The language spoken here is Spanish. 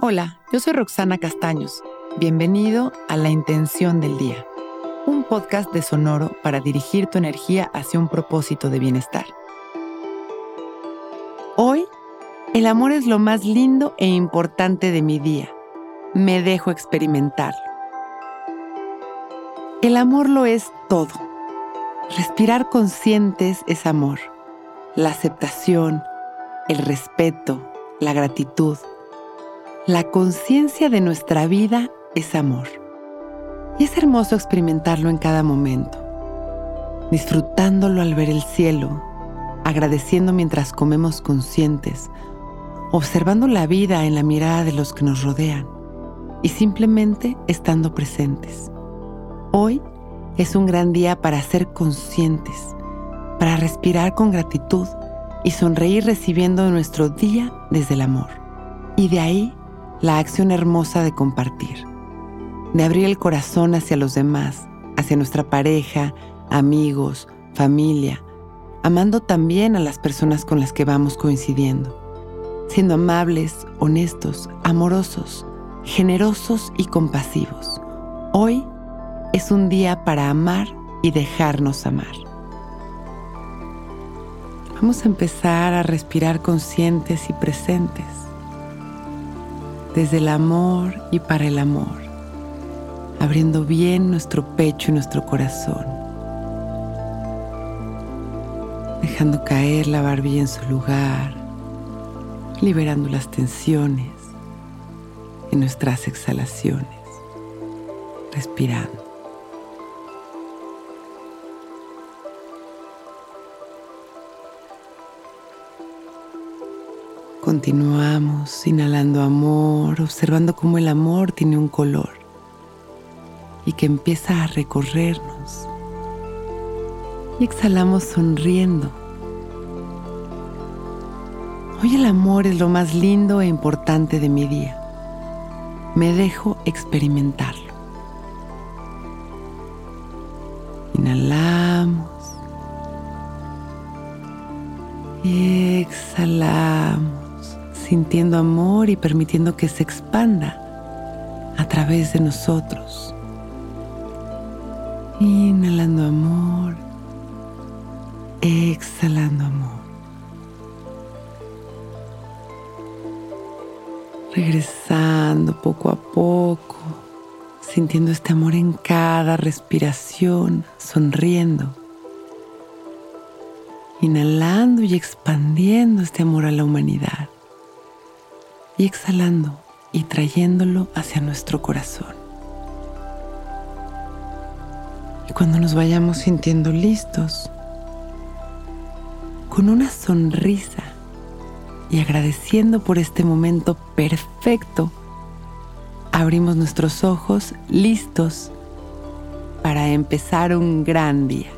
Hola, yo soy Roxana Castaños. Bienvenido a La Intención del Día, un podcast de Sonoro para dirigir tu energía hacia un propósito de bienestar. Hoy, el amor es lo más lindo e importante de mi día. Me dejo experimentarlo. El amor lo es todo. Respirar conscientes es amor. La aceptación, el respeto, la gratitud. La conciencia de nuestra vida es amor. Y es hermoso experimentarlo en cada momento, disfrutándolo al ver el cielo, agradeciendo mientras comemos conscientes, observando la vida en la mirada de los que nos rodean y simplemente estando presentes. Hoy es un gran día para ser conscientes, para respirar con gratitud y sonreír recibiendo nuestro día desde el amor. Y de ahí la acción hermosa de compartir, de abrir el corazón hacia los demás, hacia nuestra pareja, amigos, familia, amando también a las personas con las que vamos coincidiendo, siendo amables, honestos, amorosos, generosos y compasivos. Hoy es un día para amar y dejarnos amar. Vamos a empezar a respirar conscientes y presentes, desde el amor y para el amor, abriendo bien nuestro pecho y nuestro corazón, dejando caer la barbilla en su lugar, liberando las tensiones en nuestras exhalaciones, respirando. Continuamos inhalando amor, observando cómo el amor tiene un color y que empieza a recorrernos. Y exhalamos sonriendo. Hoy el amor es lo más lindo e importante de mi día. Me dejo experimentarlo. Inhalamos. Exhalamos sintiendo amor y permitiendo que se expanda a través de nosotros. Inhalando amor, exhalando amor. Regresando poco a poco, sintiendo este amor en cada respiración, sonriendo. Inhalando y expandiendo este amor a la humanidad y exhalando y trayéndolo hacia nuestro corazón. Y cuando nos vayamos sintiendo listos, con una sonrisa y agradeciendo por este momento perfecto, abrimos nuestros ojos listos para empezar un gran día.